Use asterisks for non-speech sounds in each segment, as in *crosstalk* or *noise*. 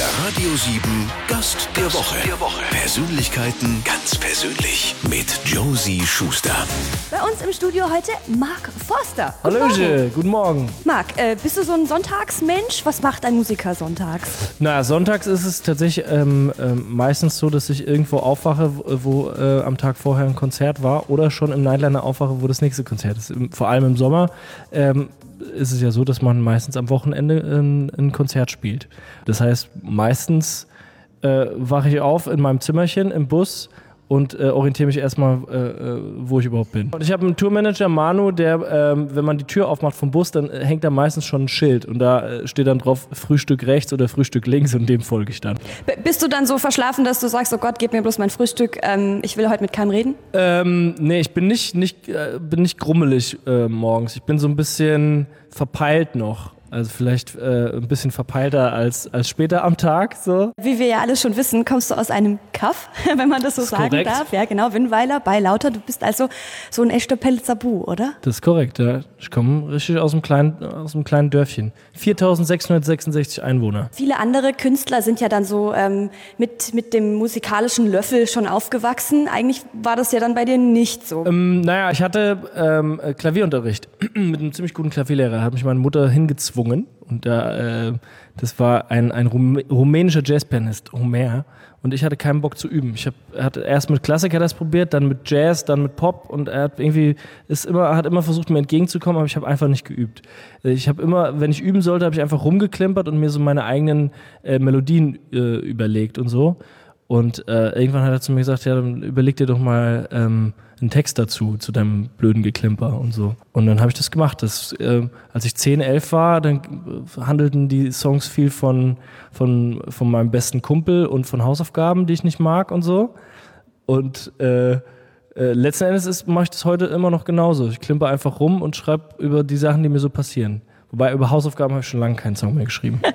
Der Radio 7 Gast der Woche. Der Woche. Persönlichkeiten ganz persönlich mit Josie Schuster. Bei uns im Studio heute Marc Forster. Guten Hallöche, Morgen. guten Morgen. Marc, äh, bist du so ein Sonntagsmensch? Was macht ein Musiker sonntags? Na, sonntags ist es tatsächlich ähm, ähm, meistens so, dass ich irgendwo aufwache, wo, wo äh, am Tag vorher ein Konzert war oder schon im Nightliner aufwache, wo das nächste Konzert ist. Vor allem im Sommer ähm, ist es ja so, dass man meistens am Wochenende ähm, ein Konzert spielt. Das heißt, meistens äh, wache ich auf in meinem Zimmerchen im Bus und äh, orientiere mich erstmal, äh, äh, wo ich überhaupt bin. Und ich habe einen Tourmanager, Manu, der, ähm, wenn man die Tür aufmacht vom Bus, dann äh, hängt da meistens schon ein Schild und da äh, steht dann drauf Frühstück rechts oder Frühstück links und dem folge ich dann. B bist du dann so verschlafen, dass du sagst, oh Gott, gib mir bloß mein Frühstück, ähm, ich will heute mit keinem reden? Ähm, nee, ich bin nicht, nicht, äh, bin nicht grummelig äh, morgens. Ich bin so ein bisschen verpeilt noch. Also vielleicht äh, ein bisschen verpeilter als, als später am Tag. So. Wie wir ja alle schon wissen, kommst du aus einem Kaff, *laughs* wenn man das so ist sagen korrekt. darf. Ja, genau, Winnweiler bei Lauter. Du bist also so ein echter Pelzabu, oder? Das ist korrekt, ja. Ich komme richtig aus einem kleinen, aus einem kleinen Dörfchen. 4666 Einwohner. Viele andere Künstler sind ja dann so ähm, mit, mit dem musikalischen Löffel schon aufgewachsen. Eigentlich war das ja dann bei dir nicht so. Ähm, naja, ich hatte ähm, äh, Klavierunterricht *clears throat* mit einem ziemlich guten Klavierlehrer. Hat mich meine Mutter hingezwungen. Und da, äh, das war ein, ein Rum rumänischer Jazzpianist, Homer. Und ich hatte keinen Bock zu üben. Ich hab, er hat erst mit Klassiker das probiert, dann mit Jazz, dann mit Pop. Und er hat irgendwie ist immer, hat immer versucht, mir entgegenzukommen, aber ich habe einfach nicht geübt. Ich habe immer, wenn ich üben sollte, habe ich einfach rumgeklimpert und mir so meine eigenen äh, Melodien äh, überlegt und so. Und äh, irgendwann hat er zu mir gesagt, ja, dann überleg dir doch mal ähm, einen Text dazu, zu deinem blöden Geklimper und so. Und dann habe ich das gemacht. Das, äh, als ich 10, 11 war, dann äh, handelten die Songs viel von, von, von meinem besten Kumpel und von Hausaufgaben, die ich nicht mag und so. Und äh, äh, letzten Endes mache ich das heute immer noch genauso. Ich klimper einfach rum und schreibe über die Sachen, die mir so passieren. Wobei über Hausaufgaben habe ich schon lange keinen Song mehr geschrieben. *laughs*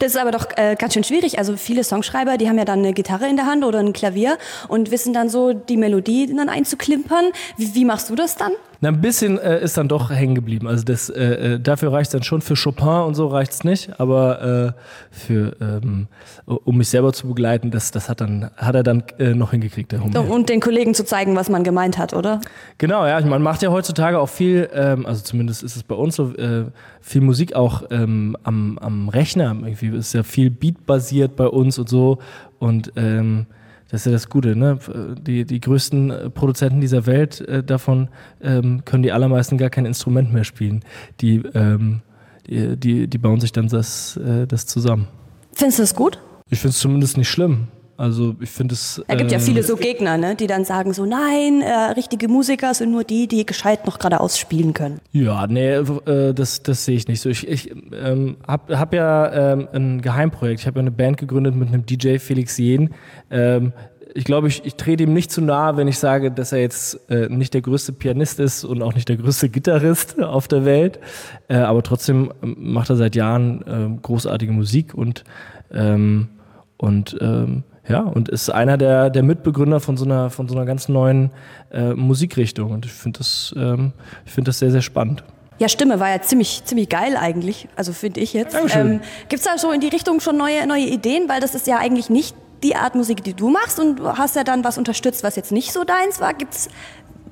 Das ist aber doch äh, ganz schön schwierig. Also viele Songschreiber, die haben ja dann eine Gitarre in der Hand oder ein Klavier und wissen dann so die Melodie dann einzuklimpern. Wie, wie machst du das dann? Na, ein bisschen äh, ist dann doch hängen geblieben. Also das, äh, äh dafür reicht es dann schon. Für Chopin und so reicht es nicht. Aber äh, für, ähm, um mich selber zu begleiten, das, das hat, dann, hat er dann äh, noch hingekriegt, der Hummer. Und den Kollegen zu zeigen, was man gemeint hat, oder? Genau, ja. Man macht ja heutzutage auch viel, ähm, also zumindest ist es bei uns so, äh, viel Musik auch ähm, am, am Rechner. Irgendwie ist ja viel Beat-basiert bei uns und so. Und ähm, das ist ja das Gute, ne? Die, die größten äh, Produzenten dieser Welt, äh, davon ähm, können die allermeisten gar kein Instrument mehr spielen. Die, ähm, die, die, die bauen sich dann das, äh, das zusammen. Findest du das gut? Ich finde es zumindest nicht schlimm. Also ich finde es. Es gibt ja viele so Gegner, ne, die dann sagen so, nein, äh, richtige Musiker sind nur die, die gescheit noch geradeaus spielen können. Ja, nee, äh, das, das sehe ich nicht so. Ich, ich ähm, habe hab ja ähm, ein Geheimprojekt. Ich habe ja eine Band gegründet mit einem DJ Felix Jen. Ähm, ich glaube, ich, ich trete ihm nicht zu nahe, wenn ich sage, dass er jetzt äh, nicht der größte Pianist ist und auch nicht der größte Gitarrist *laughs* auf der Welt. Äh, aber trotzdem macht er seit Jahren äh, großartige Musik und, ähm, und ähm, ja, und ist einer der, der Mitbegründer von so einer, von so einer ganz neuen äh, Musikrichtung. Und ich finde das, ähm, ich finde das sehr, sehr spannend. Ja, Stimme war ja ziemlich, ziemlich geil eigentlich. Also finde ich jetzt. Ähm, Gibt es da so in die Richtung schon neue, neue Ideen? Weil das ist ja eigentlich nicht die Art Musik, die du machst und du hast ja dann was unterstützt, was jetzt nicht so deins war. Gibt es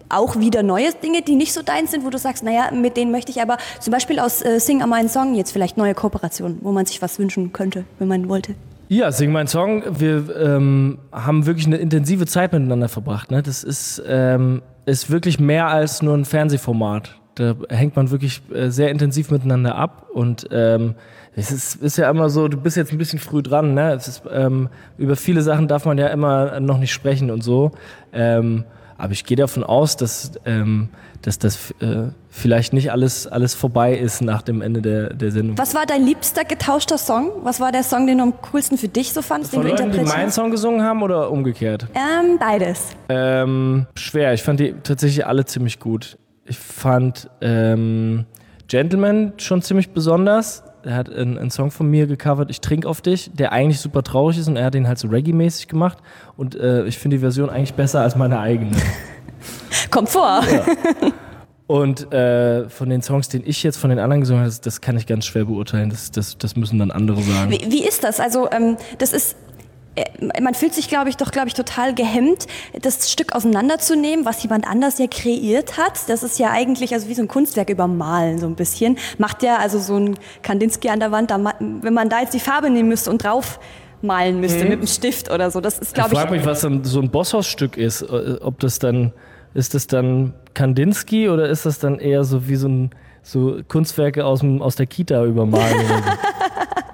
auch wieder neue Dinge, die nicht so deins sind, wo du sagst, naja, mit denen möchte ich aber zum Beispiel aus äh, Sing a Mein Song jetzt vielleicht neue Kooperationen, wo man sich was wünschen könnte, wenn man wollte? Ja, Sing mein Song. Wir ähm, haben wirklich eine intensive Zeit miteinander verbracht. Ne? Das ist, ähm, ist wirklich mehr als nur ein Fernsehformat. Da hängt man wirklich äh, sehr intensiv miteinander ab und ähm, es ist, ist ja immer so, du bist jetzt ein bisschen früh dran. Ne? Es ist, ähm, über viele Sachen darf man ja immer noch nicht sprechen und so. Ähm, aber ich gehe davon aus, dass, ähm, dass das äh, vielleicht nicht alles, alles vorbei ist nach dem Ende der, der Sendung. Was war dein liebster getauschter Song? Was war der Song, den du am coolsten für dich so fandest, Von den du Leuten, die meinen Song gesungen haben oder umgekehrt? Ähm, beides. Ähm, schwer. Ich fand die tatsächlich alle ziemlich gut. Ich fand ähm, Gentleman schon ziemlich besonders. Er hat einen, einen Song von mir gecovert, Ich trink auf dich, der eigentlich super traurig ist und er hat den halt so Reggae-mäßig gemacht. Und äh, ich finde die Version eigentlich besser als meine eigene. *laughs* Kommt vor. Und äh, von den Songs, den ich jetzt von den anderen gesungen habe, das, das kann ich ganz schwer beurteilen. Das, das, das müssen dann andere sagen. Wie, wie ist das? Also ähm, das ist man fühlt sich, glaube ich, doch, glaube ich, total gehemmt, das Stück auseinanderzunehmen, was jemand anders ja kreiert hat. Das ist ja eigentlich also wie so ein Kunstwerk übermalen, so ein bisschen. Macht ja also so ein Kandinsky an der Wand, da, wenn man da jetzt die Farbe nehmen müsste und drauf malen müsste mhm. mit einem Stift oder so. Das ist, glaube ich. Ich frage mich, was so ein Bosshausstück ist. Äh, ob das dann, ist das dann Kandinsky oder ist das dann eher so wie so ein so Kunstwerke aus, dem, aus der Kita übermalen? *laughs*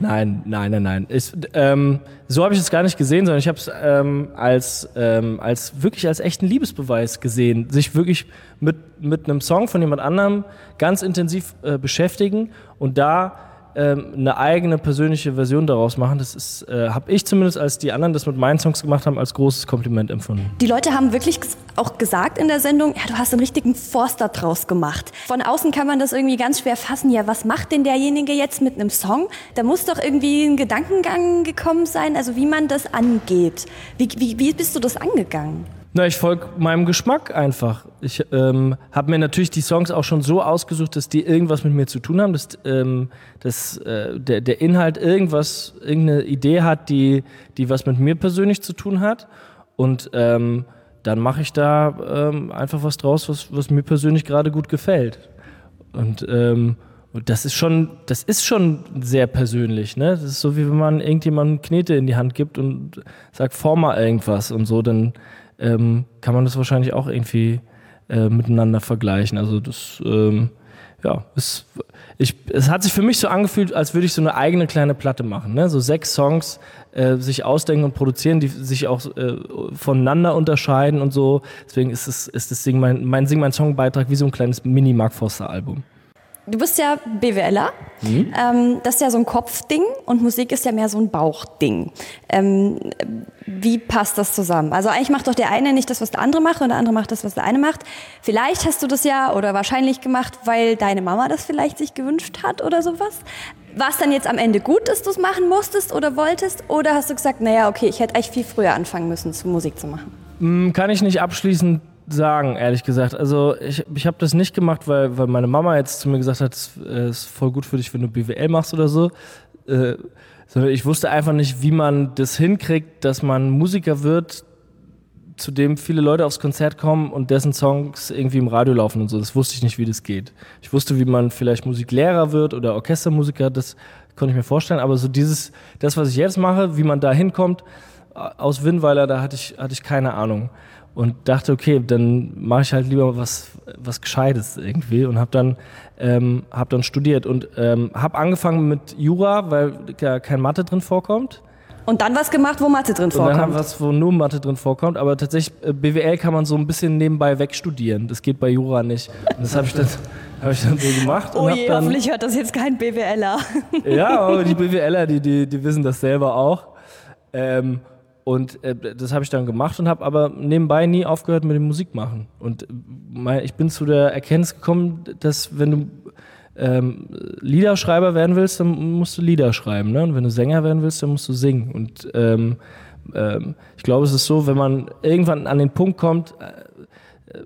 Nein, nein, nein, nein. Ich, ähm, so habe ich es gar nicht gesehen, sondern ich habe es ähm, als, ähm, als wirklich als echten Liebesbeweis gesehen, sich wirklich mit, mit einem Song von jemand anderem ganz intensiv äh, beschäftigen und da ähm, eine eigene persönliche Version daraus machen. Das äh, habe ich zumindest, als die anderen das mit meinen Songs gemacht haben, als großes Kompliment empfunden. Die Leute haben wirklich auch gesagt in der Sendung, ja, du hast einen richtigen Forster draus gemacht. Von außen kann man das irgendwie ganz schwer fassen. Ja, was macht denn derjenige jetzt mit einem Song? Da muss doch irgendwie ein Gedankengang gekommen sein, also wie man das angeht. Wie, wie, wie bist du das angegangen? Na, ich folge meinem Geschmack einfach. Ich ähm, habe mir natürlich die Songs auch schon so ausgesucht, dass die irgendwas mit mir zu tun haben, dass, ähm, dass äh, der, der Inhalt irgendwas, irgendeine Idee hat, die, die was mit mir persönlich zu tun hat. Und ähm, dann mache ich da ähm, einfach was draus, was, was mir persönlich gerade gut gefällt. Und, ähm, das ist schon, das ist schon sehr persönlich, ne? Das ist so wie wenn man irgendjemandem Knete in die Hand gibt und sagt, form mal irgendwas und so, dann ähm, kann man das wahrscheinlich auch irgendwie äh, miteinander vergleichen. Also das, ähm, ja, es, ich, es hat sich für mich so angefühlt, als würde ich so eine eigene kleine Platte machen. Ne? So sechs Songs äh, sich ausdenken und produzieren, die sich auch äh, voneinander unterscheiden und so. Deswegen ist es ist das Sing mein, mein Sing mein Song Beitrag wie so ein kleines Mini Mark Foster Album. Du bist ja BWLer. Mhm. Ähm, das ist ja so ein Kopfding und Musik ist ja mehr so ein Bauchding. Ähm, wie passt das zusammen? Also eigentlich macht doch der eine nicht das, was der andere macht und der andere macht das, was der eine macht. Vielleicht hast du das ja oder wahrscheinlich gemacht, weil deine Mama das vielleicht sich gewünscht hat oder sowas. War es dann jetzt am Ende gut, dass du es machen musstest oder wolltest? Oder hast du gesagt, naja, okay, ich hätte eigentlich viel früher anfangen müssen, zu Musik zu machen? Mm, kann ich nicht abschließend sagen, ehrlich gesagt. Also ich, ich habe das nicht gemacht, weil, weil meine Mama jetzt zu mir gesagt hat, es äh, ist voll gut für dich, wenn du BWL machst oder so. Äh, sondern ich wusste einfach nicht, wie man das hinkriegt, dass man Musiker wird, zu dem viele Leute aufs Konzert kommen und dessen Songs irgendwie im Radio laufen und so. Das wusste ich nicht, wie das geht. Ich wusste, wie man vielleicht Musiklehrer wird oder Orchestermusiker, das konnte ich mir vorstellen. Aber so dieses, das, was ich jetzt mache, wie man da hinkommt, aus Winnweiler, da hatte ich, hatte ich keine Ahnung und dachte, okay, dann mache ich halt lieber was, was Gescheites irgendwie und habe dann, ähm, hab dann studiert und ähm, habe angefangen mit Jura, weil ja kein Mathe drin vorkommt. Und dann was gemacht, wo Mathe drin vorkommt. Und dann was, wo nur Mathe drin vorkommt. Aber tatsächlich, äh, BWL kann man so ein bisschen nebenbei wegstudieren. Das geht bei Jura nicht. Und das habe ich dann, *laughs* hab ich dann so gemacht. Oh je, dann, hoffentlich hört das jetzt kein BWLer. ja, aber die *laughs* BWLer, die, die, die wissen das selber auch. Ähm, und äh, das habe ich dann gemacht und habe aber nebenbei nie aufgehört mit dem Musikmachen. Und äh, mein, ich bin zu der Erkenntnis gekommen, dass wenn du ähm, Liederschreiber werden willst, dann musst du Lieder schreiben. Ne? Und wenn du Sänger werden willst, dann musst du singen. Und ähm, ähm, ich glaube, es ist so, wenn man irgendwann an den Punkt kommt, äh,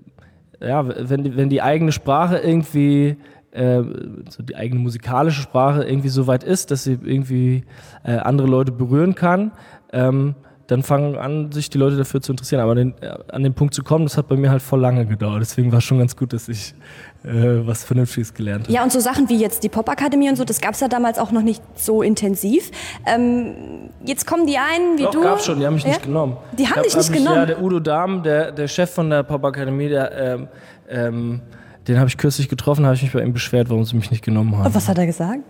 äh, ja, wenn die, wenn die eigene Sprache irgendwie äh, so die eigene musikalische Sprache irgendwie so weit ist, dass sie irgendwie äh, andere Leute berühren kann, ähm, dann fangen an, sich die Leute dafür zu interessieren. Aber den, an den Punkt zu kommen, das hat bei mir halt voll lange gedauert. Deswegen war es schon ganz gut, dass ich äh, was Vernünftiges gelernt habe. Ja, und so Sachen wie jetzt die Popakademie und so, das gab es ja damals auch noch nicht so intensiv. Ähm, jetzt kommen die einen wie Doch, du. gab schon, die haben mich ja? nicht genommen. Die haben hab, dich nicht hab genommen? ja, der Udo Dahm, der, der Chef von der Popakademie, der, ähm, ähm, den habe ich kürzlich getroffen, habe ich mich bei ihm beschwert, warum sie mich nicht genommen haben. Und was hat er gesagt?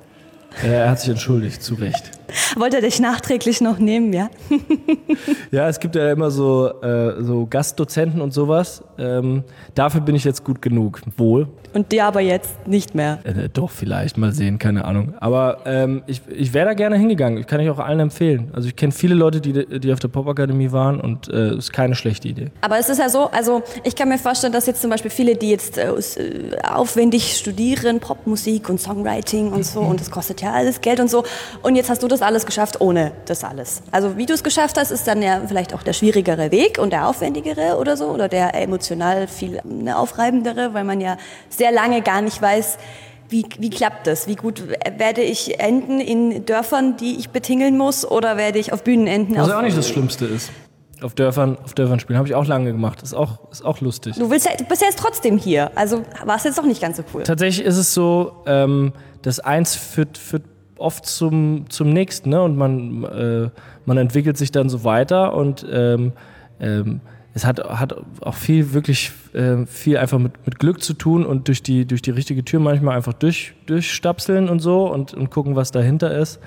Er hat sich entschuldigt, zu Recht. Wollte er dich nachträglich noch nehmen, ja? *laughs* ja, es gibt ja immer so, äh, so Gastdozenten und sowas. Ähm, dafür bin ich jetzt gut genug, wohl. Und dir aber jetzt nicht mehr? Äh, doch, vielleicht, mal sehen, keine Ahnung. Aber ähm, ich, ich wäre da gerne hingegangen. Ich kann ich auch allen empfehlen. Also ich kenne viele Leute, die, die auf der Popakademie waren und es äh, ist keine schlechte Idee. Aber es ist ja so, also ich kann mir vorstellen, dass jetzt zum Beispiel viele, die jetzt äh, aufwendig studieren, Popmusik und Songwriting und so, und das kostet ja alles Geld und so. Und jetzt hast du das alles geschafft ohne das alles. Also wie du es geschafft hast, ist dann ja vielleicht auch der schwierigere Weg und der aufwendigere oder so oder der emotional viel ne, aufreibendere, weil man ja sehr lange gar nicht weiß, wie, wie klappt das? Wie gut werde ich enden in Dörfern, die ich betingeln muss oder werde ich auf Bühnen enden? Was auch nicht das Schlimmste ist. Auf Dörfern, auf Dörfern spielen. Habe ich auch lange gemacht. Ist auch, ist auch lustig. Du, willst ja, du bist ja jetzt trotzdem hier. Also war es jetzt doch nicht ganz so cool. Tatsächlich ist es so, ähm, das eins führt, führt oft zum, zum nächsten. Ne? Und man, äh, man entwickelt sich dann so weiter und ähm, ähm, es hat, hat auch viel, wirklich äh, viel einfach mit, mit Glück zu tun und durch die, durch die richtige Tür manchmal einfach durch, durchstapseln und so und, und gucken, was dahinter ist.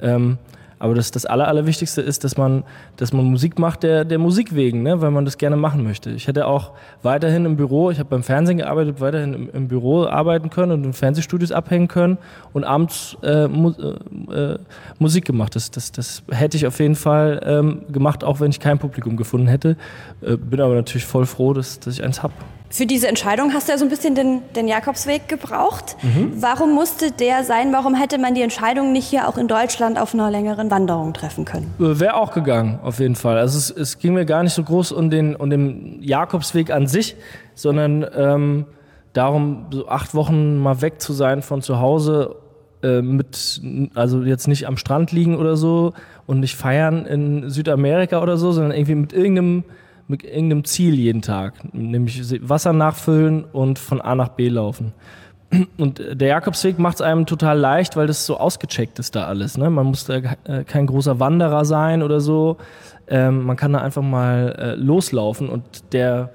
Ähm, aber das, das Aller, Allerwichtigste ist, dass man, dass man Musik macht der, der Musik wegen, ne? weil man das gerne machen möchte. Ich hätte auch weiterhin im Büro, ich habe beim Fernsehen gearbeitet, weiterhin im, im, Büro arbeiten können und in Fernsehstudios abhängen können und abends äh, mu äh, äh, Musik gemacht. Das, das, das hätte ich auf jeden Fall ähm, gemacht, auch wenn ich kein Publikum gefunden hätte. Äh, bin aber natürlich voll froh, dass, dass ich eins habe. Für diese Entscheidung hast du ja so ein bisschen den, den Jakobsweg gebraucht. Mhm. Warum musste der sein? Warum hätte man die Entscheidung nicht hier auch in Deutschland auf einer längeren Wanderung treffen können? Äh, Wäre auch gegangen, auf jeden Fall. Also es, es, ging mir gar nicht so groß um den, um den Jakobsweg an sich, sondern ähm, darum, so acht Wochen mal weg zu sein von zu Hause, äh, mit, also jetzt nicht am Strand liegen oder so und nicht feiern in Südamerika oder so, sondern irgendwie mit irgendeinem mit irgendeinem Ziel jeden Tag, nämlich Wasser nachfüllen und von A nach B laufen. Und der Jakobsweg macht es einem total leicht, weil das so ausgecheckt ist da alles. Ne? Man muss da äh, kein großer Wanderer sein oder so. Ähm, man kann da einfach mal äh, loslaufen und der,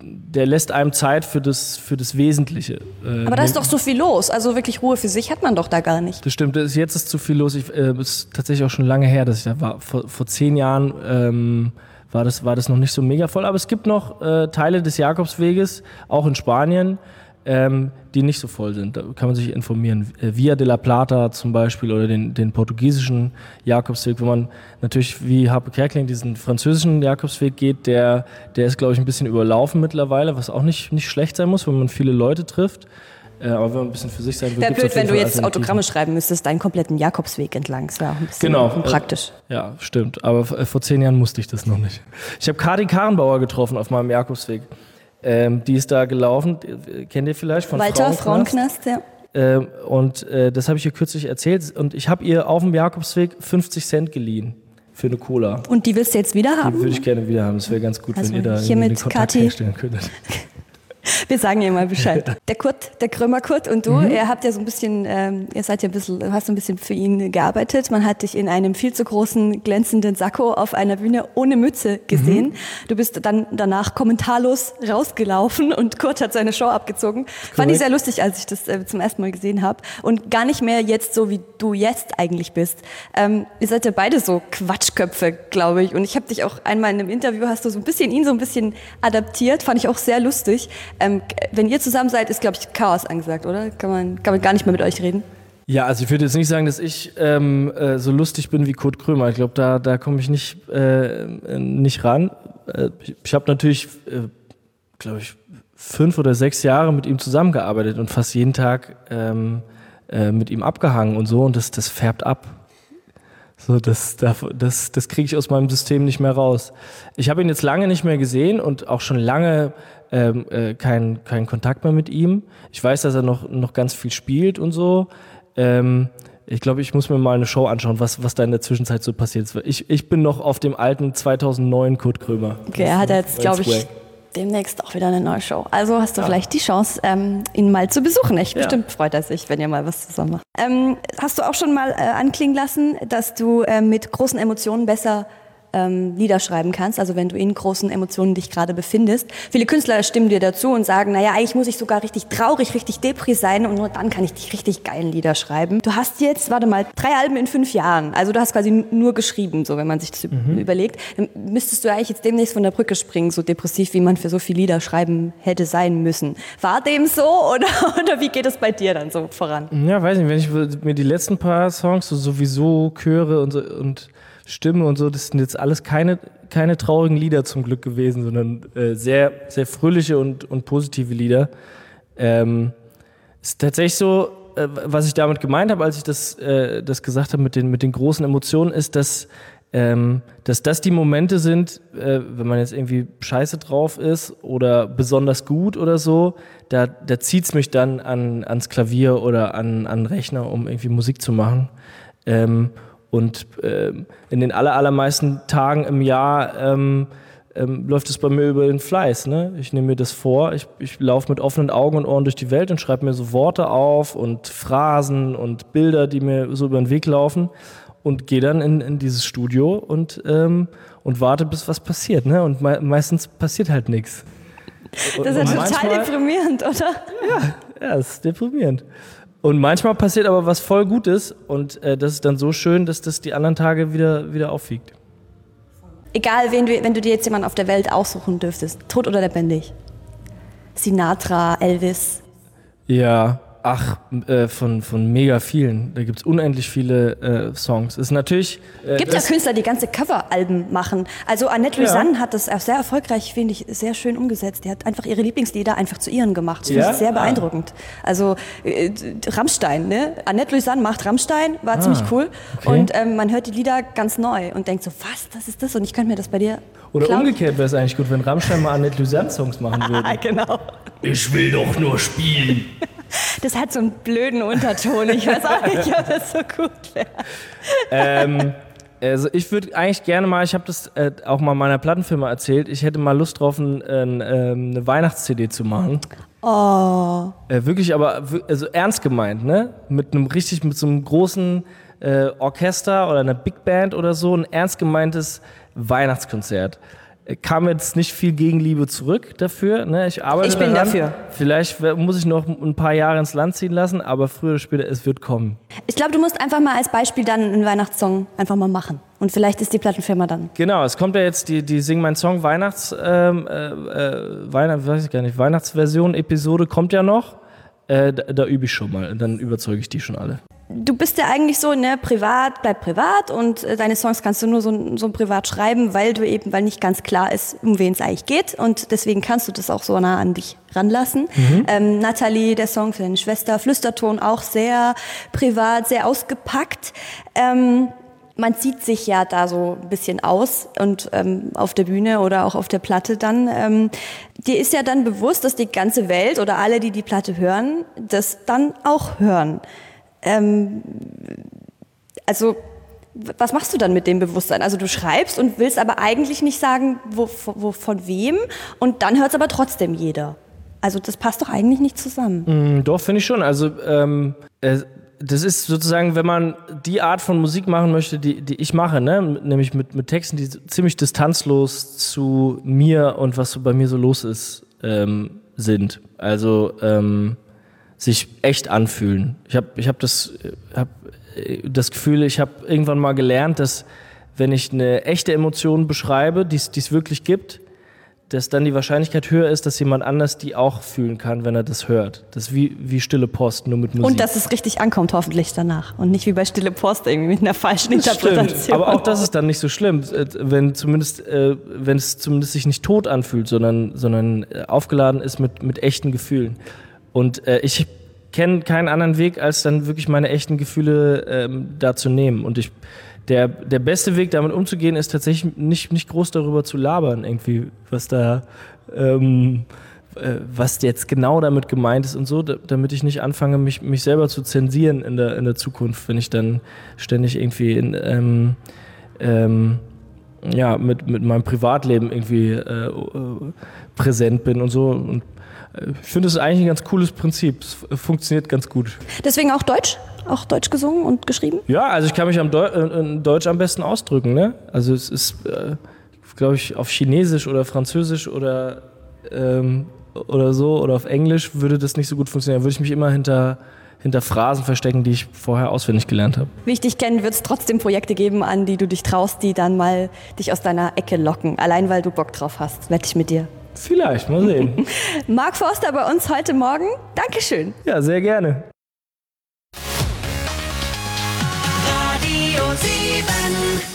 der lässt einem Zeit für das, für das Wesentliche. Äh, Aber da ist doch so viel los. Also wirklich Ruhe für sich hat man doch da gar nicht. Das stimmt. Jetzt ist zu viel los. Ich, äh, ist tatsächlich auch schon lange her, dass ich da war. Vor, vor zehn Jahren ähm, war das, war das noch nicht so mega voll. Aber es gibt noch äh, Teile des Jakobsweges, auch in Spanien, ähm, die nicht so voll sind. Da kann man sich informieren. Äh, Via de la Plata zum Beispiel oder den, den portugiesischen Jakobsweg, wo man natürlich wie Harpe Kerkeling diesen französischen Jakobsweg geht, der, der ist, glaube ich, ein bisschen überlaufen mittlerweile, was auch nicht, nicht schlecht sein muss, wenn man viele Leute trifft. Äh, aber wenn man ein bisschen für sich sein will, Wäre blöd, wenn du jetzt Autogramme schreiben müsstest, deinen kompletten Jakobsweg entlang. Das wäre auch ein bisschen genau, praktisch. Äh, ja, stimmt. Aber äh, vor zehn Jahren musste ich das noch nicht. Ich habe Kadi Karrenbauer getroffen auf meinem Jakobsweg. Ähm, die ist da gelaufen, kennt ihr vielleicht von Walter Frauenknast, ja. Ähm, und äh, das habe ich ihr kürzlich erzählt. Und ich habe ihr auf dem Jakobsweg 50 Cent geliehen für eine Cola. Und die willst du jetzt wieder haben? Die würde ich gerne wieder haben. Das wäre ganz gut, also wenn ihr da hier mit Kontakt Kati. herstellen könntet. *laughs* *laughs* Wir sagen ihr mal Bescheid. *laughs* Der Kurt, der Krömer Kurt und du, mhm. ihr habt ja so ein bisschen, ähm, ihr seid ja ein bisschen, hast ein bisschen für ihn gearbeitet. Man hat dich in einem viel zu großen glänzenden Sakko auf einer Bühne ohne Mütze gesehen. Mhm. Du bist dann danach kommentarlos rausgelaufen und Kurt hat seine Show abgezogen. Correct. Fand ich sehr lustig, als ich das äh, zum ersten Mal gesehen habe und gar nicht mehr jetzt so wie du jetzt eigentlich bist. Ähm, ihr seid ja beide so Quatschköpfe, glaube ich. Und ich habe dich auch einmal in einem Interview hast du so ein bisschen ihn so ein bisschen adaptiert, fand ich auch sehr lustig. Ähm, wenn ihr zusammen seid, ist, glaube ich, Chaos angesagt, oder? Kann man, kann man gar nicht mehr mit euch reden? Ja, also ich würde jetzt nicht sagen, dass ich ähm, äh, so lustig bin wie Kurt Krömer. Ich glaube, da, da komme ich nicht, äh, nicht ran. Äh, ich ich habe natürlich, äh, glaube ich, fünf oder sechs Jahre mit ihm zusammengearbeitet und fast jeden Tag ähm, äh, mit ihm abgehangen und so und das, das färbt ab. So, das, das, das kriege ich aus meinem System nicht mehr raus. Ich habe ihn jetzt lange nicht mehr gesehen und auch schon lange ähm, äh, keinen kein Kontakt mehr mit ihm. Ich weiß, dass er noch, noch ganz viel spielt und so. Ähm, ich glaube, ich muss mir mal eine Show anschauen, was, was da in der Zwischenzeit so passiert ist. Ich, ich bin noch auf dem alten 2009 Kurt Krömer. Okay, er hat jetzt, glaube ich, demnächst auch wieder eine neue Show. Also hast du ja. vielleicht die Chance, ähm, ihn mal zu besuchen. Echt ja. bestimmt freut er sich, wenn ihr mal was zusammen macht. Ähm, hast du auch schon mal äh, anklingen lassen, dass du äh, mit großen Emotionen besser ähm, Lieder schreiben kannst, also wenn du in großen Emotionen dich gerade befindest. Viele Künstler stimmen dir dazu und sagen, naja, eigentlich muss ich sogar richtig traurig, richtig depri sein und nur dann kann ich die richtig geilen Lieder schreiben. Du hast jetzt, warte mal, drei Alben in fünf Jahren. Also du hast quasi nur geschrieben, so wenn man sich das mhm. überlegt. Dann müsstest du eigentlich jetzt demnächst von der Brücke springen, so depressiv, wie man für so viele Lieder schreiben hätte sein müssen. War dem so *laughs* oder, oder wie geht es bei dir dann so voran? Ja, weiß nicht, wenn ich mir die letzten paar Songs so sowieso höre und, so, und Stimme und so, das sind jetzt alles keine, keine traurigen Lieder zum Glück gewesen, sondern äh, sehr, sehr fröhliche und, und positive Lieder. Ähm, ist tatsächlich so, äh, was ich damit gemeint habe, als ich das, äh, das gesagt habe mit den, mit den großen Emotionen, ist, dass, ähm, dass das die Momente sind, äh, wenn man jetzt irgendwie scheiße drauf ist oder besonders gut oder so, da, da zieht's mich dann an, ans Klavier oder an, an Rechner, um irgendwie Musik zu machen. Ähm, und ähm, in den aller, allermeisten Tagen im Jahr ähm, ähm, läuft es bei mir über den Fleiß. Ne? Ich nehme mir das vor, ich, ich laufe mit offenen Augen und Ohren durch die Welt und schreibe mir so Worte auf und Phrasen und Bilder, die mir so über den Weg laufen und gehe dann in, in dieses Studio und, ähm, und warte, bis was passiert. Ne? Und me meistens passiert halt nichts. Das ist ja total deprimierend, oder? Ja, ja, das ist deprimierend. Und manchmal passiert aber was voll Gutes und äh, das ist dann so schön, dass das die anderen Tage wieder, wieder aufwiegt. Egal, wen du, wenn du dir jetzt jemanden auf der Welt aussuchen dürftest, tot oder lebendig. Sinatra, Elvis. Ja, Ach, äh, von, von mega vielen. Da gibt es unendlich viele äh, Songs. Ist natürlich. Äh, gibt ja Künstler, die ganze Coveralben machen. Also Annette ja. hat das auch sehr erfolgreich, finde ich, sehr schön umgesetzt. Die hat einfach ihre Lieblingslieder einfach zu ihren gemacht. Das ja? finde ich sehr ah. beeindruckend. Ah. Also äh, Rammstein, ne? Annette Louisanne macht Rammstein, war ah, ziemlich cool. Okay. Und ähm, man hört die Lieder ganz neu und denkt so, was, das ist das? Und ich könnte mir das bei dir. Oder klauen. umgekehrt wäre es eigentlich gut, wenn Rammstein mal Annette Louisanne Songs machen *laughs* würde. genau. Ich will doch nur spielen. *laughs* Das hat so einen blöden Unterton. Ich weiß auch nicht, ob das so gut wäre. Ähm, also ich würde eigentlich gerne mal, ich habe das äh, auch mal meiner Plattenfirma erzählt, ich hätte mal Lust drauf, ein, ein, ähm, eine Weihnachts-CD zu machen. Oh. Äh, wirklich, aber also ernst gemeint, ne? Mit einem richtig, mit so einem großen äh, Orchester oder einer Big Band oder so, ein ernst gemeintes Weihnachtskonzert kam jetzt nicht viel Gegenliebe zurück dafür. Ne? Ich arbeite Ich bin daran. dafür. Vielleicht muss ich noch ein paar Jahre ins Land ziehen lassen, aber früher oder später, es wird kommen. Ich glaube, du musst einfach mal als Beispiel dann einen Weihnachtssong einfach mal machen. Und vielleicht ist die Plattenfirma dann. Genau, es kommt ja jetzt die, die Sing mein Song Weihnachts, ähm, äh, äh Weihnacht, weiß ich gar nicht, Weihnachtsversion, Episode kommt ja noch. Äh, da, da übe ich schon mal, dann überzeuge ich die schon alle du bist ja eigentlich so, ne, privat bleibt privat und äh, deine Songs kannst du nur so, so privat schreiben, weil du eben, weil nicht ganz klar ist, um wen es eigentlich geht und deswegen kannst du das auch so nah an dich ranlassen. Mhm. Ähm, Nathalie, der Song für deine Schwester, Flüsterton auch sehr privat, sehr ausgepackt. Ähm, man zieht sich ja da so ein bisschen aus und ähm, auf der Bühne oder auch auf der Platte dann. Ähm, dir ist ja dann bewusst, dass die ganze Welt oder alle, die die Platte hören, das dann auch hören ähm, also was machst du dann mit dem Bewusstsein? Also du schreibst und willst aber eigentlich nicht sagen, wo, wo von wem und dann hört es aber trotzdem jeder. Also das passt doch eigentlich nicht zusammen. Mm, doch, finde ich schon. Also ähm, äh, das ist sozusagen, wenn man die Art von Musik machen möchte, die, die ich mache, ne? nämlich mit, mit Texten, die ziemlich distanzlos zu mir und was so bei mir so los ist, ähm, sind. Also ähm, sich echt anfühlen. Ich habe ich hab das, hab äh, das Gefühl, ich habe irgendwann mal gelernt, dass wenn ich eine echte Emotion beschreibe, die es wirklich gibt, dass dann die Wahrscheinlichkeit höher ist, dass jemand anders die auch fühlen kann, wenn er das hört. Das ist wie, wie stille Post, nur mit Musik. Und dass es richtig ankommt, hoffentlich danach. Und nicht wie bei stille Post irgendwie mit einer falschen das Interpretation. Stimmt. Aber auch das ist dann nicht so schlimm, äh, wenn zumindest, äh, wenn es zumindest sich nicht tot anfühlt, sondern, sondern aufgeladen ist mit, mit echten Gefühlen. Und äh, ich kenne keinen anderen Weg, als dann wirklich meine echten Gefühle ähm, da zu nehmen. Und ich, der, der beste Weg, damit umzugehen, ist tatsächlich nicht, nicht groß darüber zu labern, irgendwie, was da, ähm, äh, was jetzt genau damit gemeint ist und so, damit ich nicht anfange, mich, mich selber zu zensieren in der, in der Zukunft, wenn ich dann ständig irgendwie in, ähm, ähm, ja, mit, mit meinem Privatleben irgendwie äh, äh präsent bin und so. Und ich finde es eigentlich ein ganz cooles Prinzip. Es funktioniert ganz gut. Deswegen auch Deutsch? Auch Deutsch gesungen und geschrieben? Ja, also ich kann mich am Deu äh, in Deutsch am besten ausdrücken. Ne? Also es ist, äh, glaube ich, auf Chinesisch oder Französisch oder, ähm, oder so oder auf Englisch würde das nicht so gut funktionieren. Da würde ich mich immer hinter hinter Phrasen verstecken, die ich vorher auswendig gelernt habe. Wie ich dich kenne, wird es trotzdem Projekte geben, an die du dich traust, die dann mal dich aus deiner Ecke locken. Allein weil du Bock drauf hast. Wette ich mit dir. Vielleicht, mal sehen. *laughs* Marc Forster bei uns heute Morgen. Dankeschön. Ja, sehr gerne. Radio 7